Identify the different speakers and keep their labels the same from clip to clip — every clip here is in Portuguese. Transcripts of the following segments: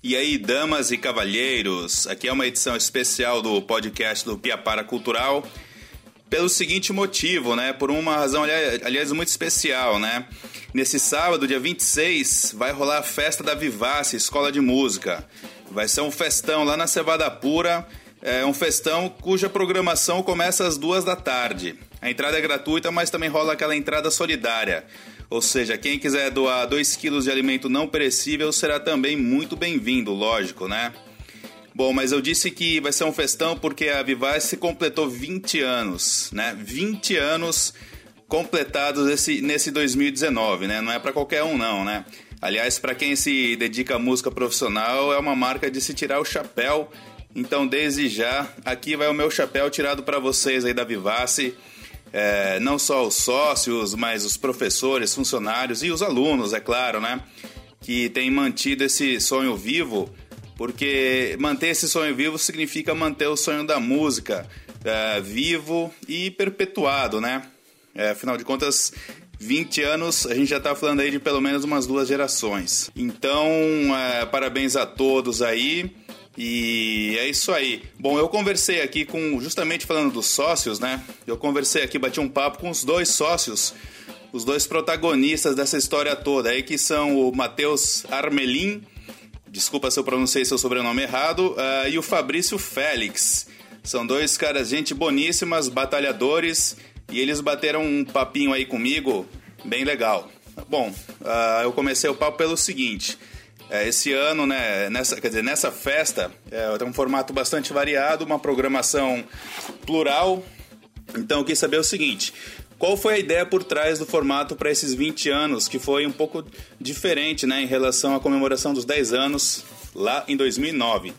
Speaker 1: E aí, damas e cavalheiros, aqui é uma edição especial do podcast do Piapara Cultural. Pelo seguinte motivo, né? Por uma razão, aliás, muito especial, né? Nesse sábado, dia 26, vai rolar a festa da Vivace, Escola de Música. Vai ser um festão lá na Cevada Pura, é um festão cuja programação começa às duas da tarde. A entrada é gratuita, mas também rola aquela entrada solidária. Ou seja, quem quiser doar 2 quilos de alimento não perecível será também muito bem-vindo, lógico, né? Bom, mas eu disse que vai ser um festão porque a Vivace completou 20 anos, né? 20 anos completados nesse, nesse 2019, né? Não é para qualquer um não, né? Aliás, para quem se dedica à música profissional, é uma marca de se tirar o chapéu. Então, desde já, aqui vai o meu chapéu tirado para vocês aí da Vivace é, não só os sócios, mas os professores, funcionários e os alunos, é claro, né? Que têm mantido esse sonho vivo, porque manter esse sonho vivo significa manter o sonho da música é, vivo e perpetuado, né? É, afinal de contas, 20 anos, a gente já está falando aí de pelo menos umas duas gerações. Então, é, parabéns a todos aí. E é isso aí. Bom, eu conversei aqui com, justamente falando dos sócios, né? Eu conversei aqui, bati um papo com os dois sócios, os dois protagonistas dessa história toda aí, que são o Matheus Armelin, desculpa se eu pronunciei seu sobrenome errado, uh, e o Fabrício Félix. São dois caras, gente boníssimas, batalhadores, e eles bateram um papinho aí comigo, bem legal. Bom, uh, eu comecei o papo pelo seguinte. É, esse ano, né, nessa, quer dizer, nessa festa, é, tem um formato bastante variado, uma programação plural. Então eu quis saber o seguinte: qual foi a ideia por trás do formato para esses 20 anos, que foi um pouco diferente né, em relação à comemoração dos 10 anos lá em 2009?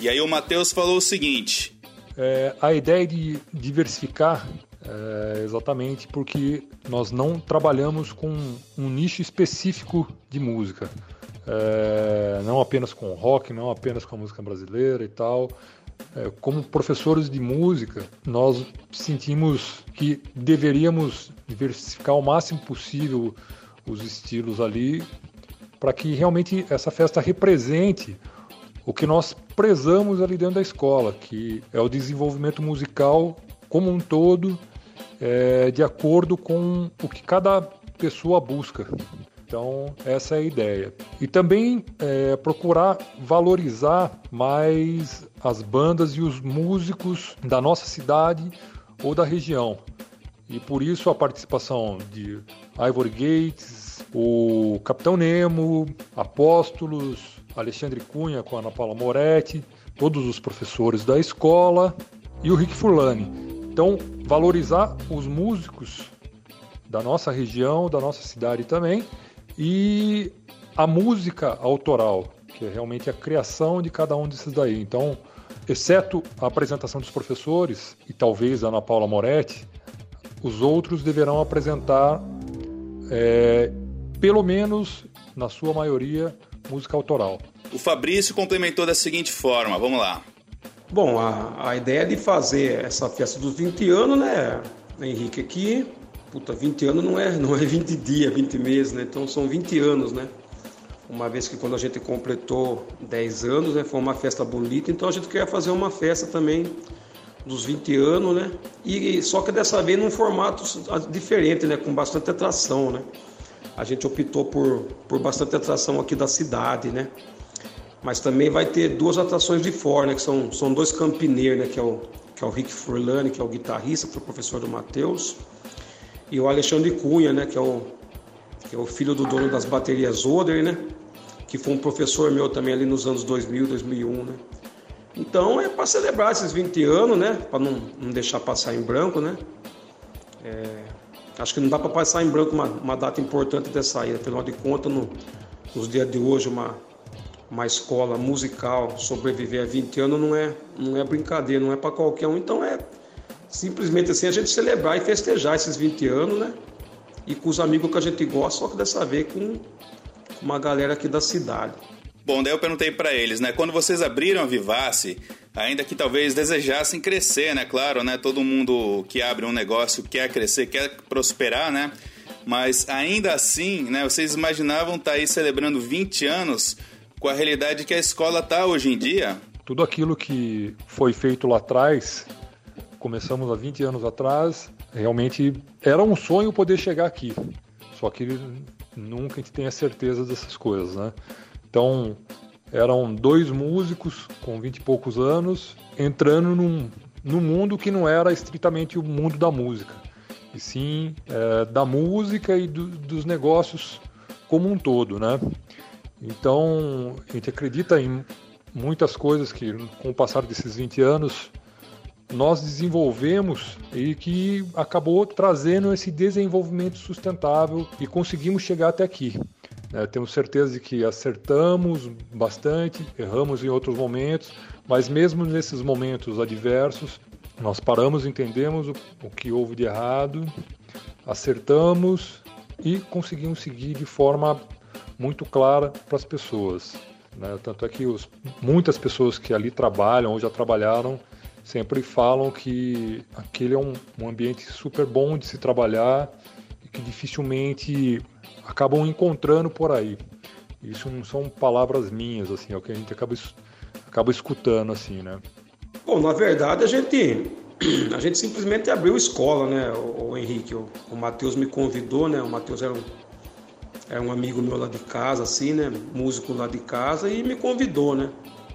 Speaker 1: E aí o Matheus falou o seguinte:
Speaker 2: é, a ideia de diversificar é exatamente porque nós não trabalhamos com um nicho específico de música é, não apenas com rock, não apenas com a música brasileira e tal. É, como professores de música, nós sentimos que deveríamos diversificar o máximo possível os estilos ali, para que realmente essa festa represente o que nós prezamos ali dentro da escola, que é o desenvolvimento musical como um todo, é, de acordo com o que cada pessoa busca. Então, essa é a ideia. E também é, procurar valorizar mais as bandas e os músicos da nossa cidade ou da região. E por isso a participação de Ivory Gates, o Capitão Nemo, Apóstolos, Alexandre Cunha com Ana Paula Moretti, todos os professores da escola e o Rick Furlani. Então, valorizar os músicos da nossa região, da nossa cidade também, e a música autoral, que é realmente a criação de cada um desses daí. Então, exceto a apresentação dos professores e talvez a Ana Paula Moretti, os outros deverão apresentar, é, pelo menos na sua maioria, música autoral.
Speaker 1: O Fabrício complementou da seguinte forma: vamos lá.
Speaker 3: Bom, a, a ideia de fazer essa festa dos 20 anos, né, Henrique, aqui puta, 20 anos não é, não é 20 dias, 20 meses, né? Então são 20 anos, né? Uma vez que quando a gente completou 10 anos, né, foi uma festa bonita, então a gente queria fazer uma festa também dos 20 anos, né? E só que dessa vez num formato diferente, né, com bastante atração, né? A gente optou por, por bastante atração aqui da cidade, né? Mas também vai ter duas atrações de fora, né, que são, são dois campineiros, né, que é o que é o Rick Furlani, que é o guitarrista, que é professor do Matheus, e o Alexandre Cunha, né, que é o, que é o filho do dono das baterias Oder, né, que foi um professor meu também ali nos anos 2000, 2001, né. Então é para celebrar esses 20 anos, né, para não, não deixar passar em branco, né. É, acho que não dá para passar em branco uma, uma, data importante dessa aí, afinal de contas, no, nos dias de hoje, uma, uma escola musical sobreviver a 20 anos não é, não é brincadeira, não é para qualquer um. Então é simplesmente assim a gente celebrar e festejar esses 20 anos, né? E com os amigos que a gente gosta, só que dessa vez com uma galera aqui da cidade.
Speaker 1: Bom, daí eu perguntei para eles, né? Quando vocês abriram a Vivace, ainda que talvez desejassem crescer, né? Claro, né? Todo mundo que abre um negócio quer crescer, quer prosperar, né? Mas ainda assim, né? Vocês imaginavam estar tá aí celebrando 20 anos com a realidade que a escola está hoje em dia?
Speaker 2: Tudo aquilo que foi feito lá atrás, começamos há 20 anos atrás, realmente era um sonho poder chegar aqui. Só que nunca a gente tem a certeza dessas coisas, né? Então, eram dois músicos com 20 e poucos anos entrando num, num mundo que não era estritamente o mundo da música, e sim é, da música e do, dos negócios como um todo, né? Então, a gente acredita em muitas coisas que, com o passar desses 20 anos, nós desenvolvemos e que acabou trazendo esse desenvolvimento sustentável e conseguimos chegar até aqui. É, temos certeza de que acertamos bastante, erramos em outros momentos, mas mesmo nesses momentos adversos, nós paramos, entendemos o, o que houve de errado, acertamos e conseguimos seguir de forma muito clara para as pessoas. Né? Tanto é que os, muitas pessoas que ali trabalham ou já trabalharam sempre falam que aquele é um, um ambiente super bom de se trabalhar e que dificilmente acabam encontrando por aí. Isso não são palavras minhas, assim, é o que a gente acaba, acaba escutando, assim, né?
Speaker 3: Bom, na verdade a gente a gente simplesmente abriu escola, né, o, o Henrique, o, o Matheus me convidou, né, o Matheus era um, era um amigo meu lá de casa, assim, né, músico lá de casa e me convidou, né,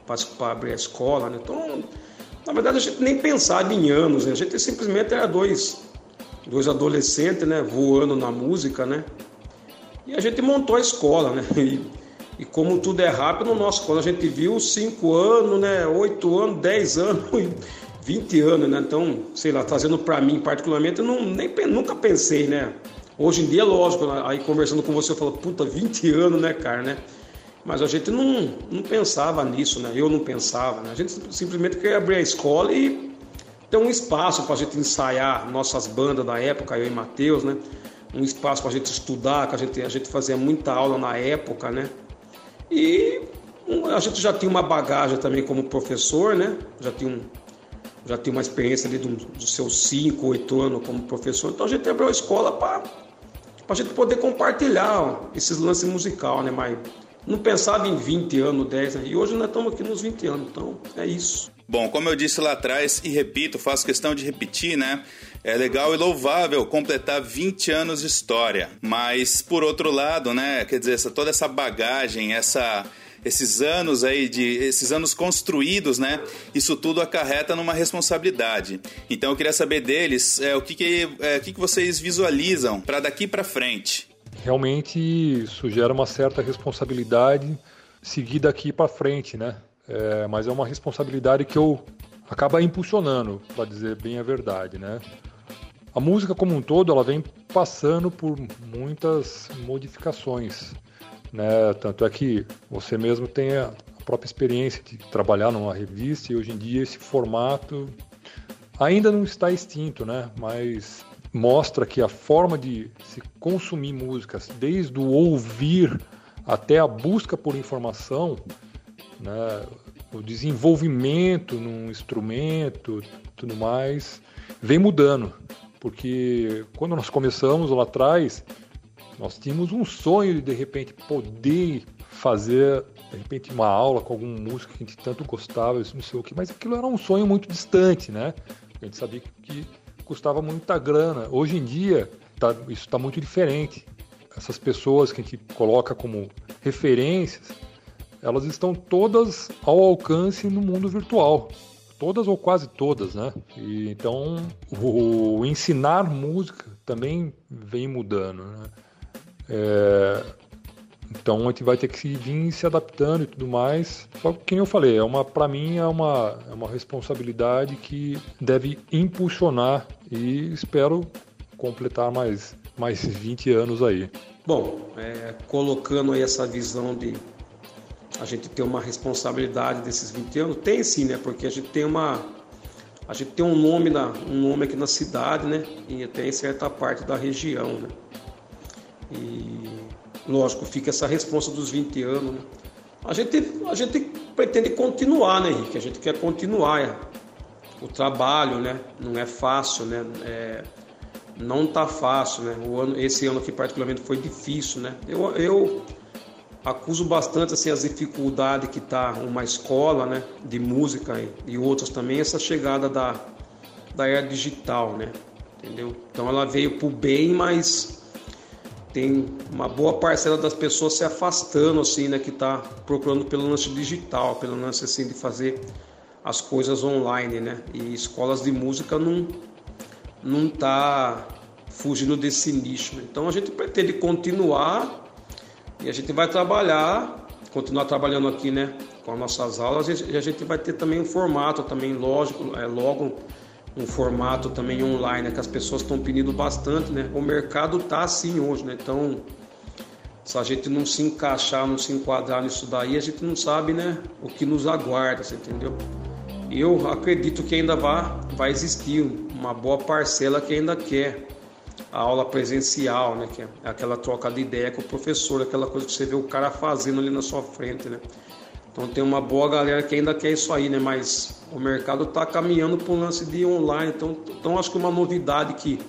Speaker 3: para abrir a escola, né, então, na verdade a gente nem pensava em anos, né, a gente simplesmente era dois, dois adolescentes, né, voando na música, né, e a gente montou a escola, né? E, e como tudo é rápido, no nosso quando a gente viu 5 anos, né? 8 anos, 10 anos, 20 anos, né? Então, sei lá, trazendo para mim particularmente, eu não, nem, nunca pensei, né? Hoje em dia, lógico, né? aí conversando com você, eu falo, puta, 20 anos, né, cara, né? Mas a gente não, não pensava nisso, né? Eu não pensava, né? A gente simplesmente queria abrir a escola e ter um espaço para a gente ensaiar nossas bandas da época, eu e Matheus, né? um espaço para a gente estudar, que a gente, a gente fazia muita aula na época, né? E a gente já tinha uma bagagem também como professor, né? Já tinha, um, já tinha uma experiência ali dos do seus 5, 8 anos como professor. Então a gente abriu a escola para a gente poder compartilhar ó, esses lances musical, né? Mas não pensava em 20 anos, 10 né? E hoje nós estamos aqui nos 20 anos, então é isso.
Speaker 1: Bom, como eu disse lá atrás e repito, faço questão de repetir, né? É legal e louvável completar 20 anos de história, mas por outro lado, né, quer dizer, essa, toda essa bagagem, essa esses anos aí de esses anos construídos, né? Isso tudo acarreta numa responsabilidade. Então eu queria saber deles é, o que que, é, o que, que vocês visualizam para daqui para frente.
Speaker 2: Realmente isso gera uma certa responsabilidade seguir daqui para frente, né? É, mas é uma responsabilidade que eu acaba impulsionando, para dizer bem a verdade, né? A música como um todo, ela vem passando por muitas modificações, né? Tanto é que você mesmo tem a própria experiência de trabalhar numa revista e hoje em dia esse formato ainda não está extinto, né? Mas mostra que a forma de se consumir músicas, desde o ouvir até a busca por informação, né? o desenvolvimento num instrumento, tudo mais, vem mudando porque quando nós começamos lá atrás, nós tínhamos um sonho de de repente poder fazer de repente uma aula com algum músico que a gente tanto gostava, não sei o que, mas aquilo era um sonho muito distante, né? A gente sabia que custava muita grana. Hoje em dia, tá, isso está muito diferente. Essas pessoas que a gente coloca como referências, elas estão todas ao alcance no mundo virtual todas ou quase todas, né? E, então o, o ensinar música também vem mudando, né? É, então a gente vai ter que vir se adaptando e tudo mais. Só que, como eu falei, é uma, para mim é uma, é uma responsabilidade que deve impulsionar e espero completar mais, mais 20 anos aí.
Speaker 3: Bom, é, colocando aí essa visão de a gente ter uma responsabilidade desses 20 anos? Tem sim, né? Porque a gente tem uma a gente tem um nome na, um nome aqui na cidade, né? E até em certa parte da região, né? E lógico, fica essa responsa dos 20 anos, né? A gente a gente pretende continuar, né, Henrique? A gente quer continuar é. O trabalho, né? Não é fácil, né? É, não tá fácil, né? O ano, esse ano aqui particularmente foi difícil, né? Eu, eu acuso bastante assim as dificuldades que está uma escola, né, de música e, e outras também essa chegada da da era digital, né? Entendeu? Então ela veio para o bem, mas tem uma boa parcela das pessoas se afastando assim, né, que está procurando pelo lance digital, pelo lance assim de fazer as coisas online, né? E escolas de música não não tá fugindo desse nicho. Né? Então a gente pretende continuar e a gente vai trabalhar, continuar trabalhando aqui, né, com as nossas aulas e a gente vai ter também um formato também lógico, é logo um formato também online, né, que as pessoas estão pedindo bastante, né? O mercado tá assim hoje, né? Então, se a gente não se encaixar, não se enquadrar nisso daí, a gente não sabe, né, o que nos aguarda, você entendeu? Eu acredito que ainda vai, vai existir uma boa parcela que ainda quer a aula presencial, né, que é aquela troca de ideia com o professor, aquela coisa que você vê o cara fazendo ali na sua frente, né? Então tem uma boa galera que ainda quer isso aí, né? Mas o mercado está caminhando para um lance de online. Então, então acho que uma novidade que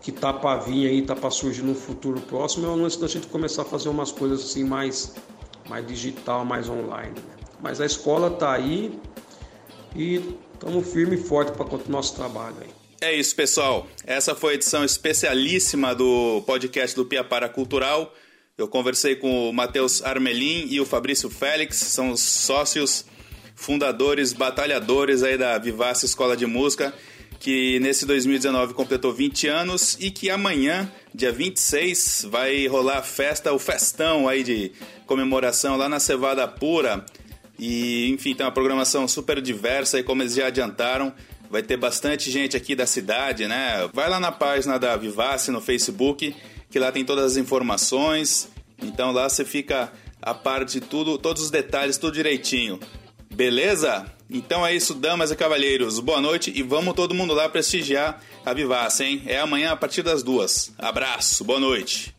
Speaker 3: que tá para vir aí, tá para surgir no futuro próximo é o lance da gente começar a fazer umas coisas assim mais mais digital, mais online. Né? Mas a escola tá aí e estamos firme e forte para continuar nosso trabalho aí.
Speaker 1: É isso, pessoal. Essa foi a edição especialíssima do podcast do Piapara Cultural. Eu conversei com o Matheus Armelin e o Fabrício Félix, são os sócios fundadores, batalhadores aí da Vivace Escola de Música, que nesse 2019 completou 20 anos e que amanhã, dia 26, vai rolar a festa, o festão aí de comemoração lá na Cevada Pura. E, enfim, tem uma programação super diversa e como eles já adiantaram, vai ter bastante gente aqui da cidade, né? Vai lá na página da Vivace no Facebook que lá tem todas as informações. Então lá você fica a par de tudo, todos os detalhes, tudo direitinho. Beleza? Então é isso, damas e cavalheiros. Boa noite e vamos todo mundo lá prestigiar a Vivace, hein? É amanhã a partir das duas. Abraço, boa noite.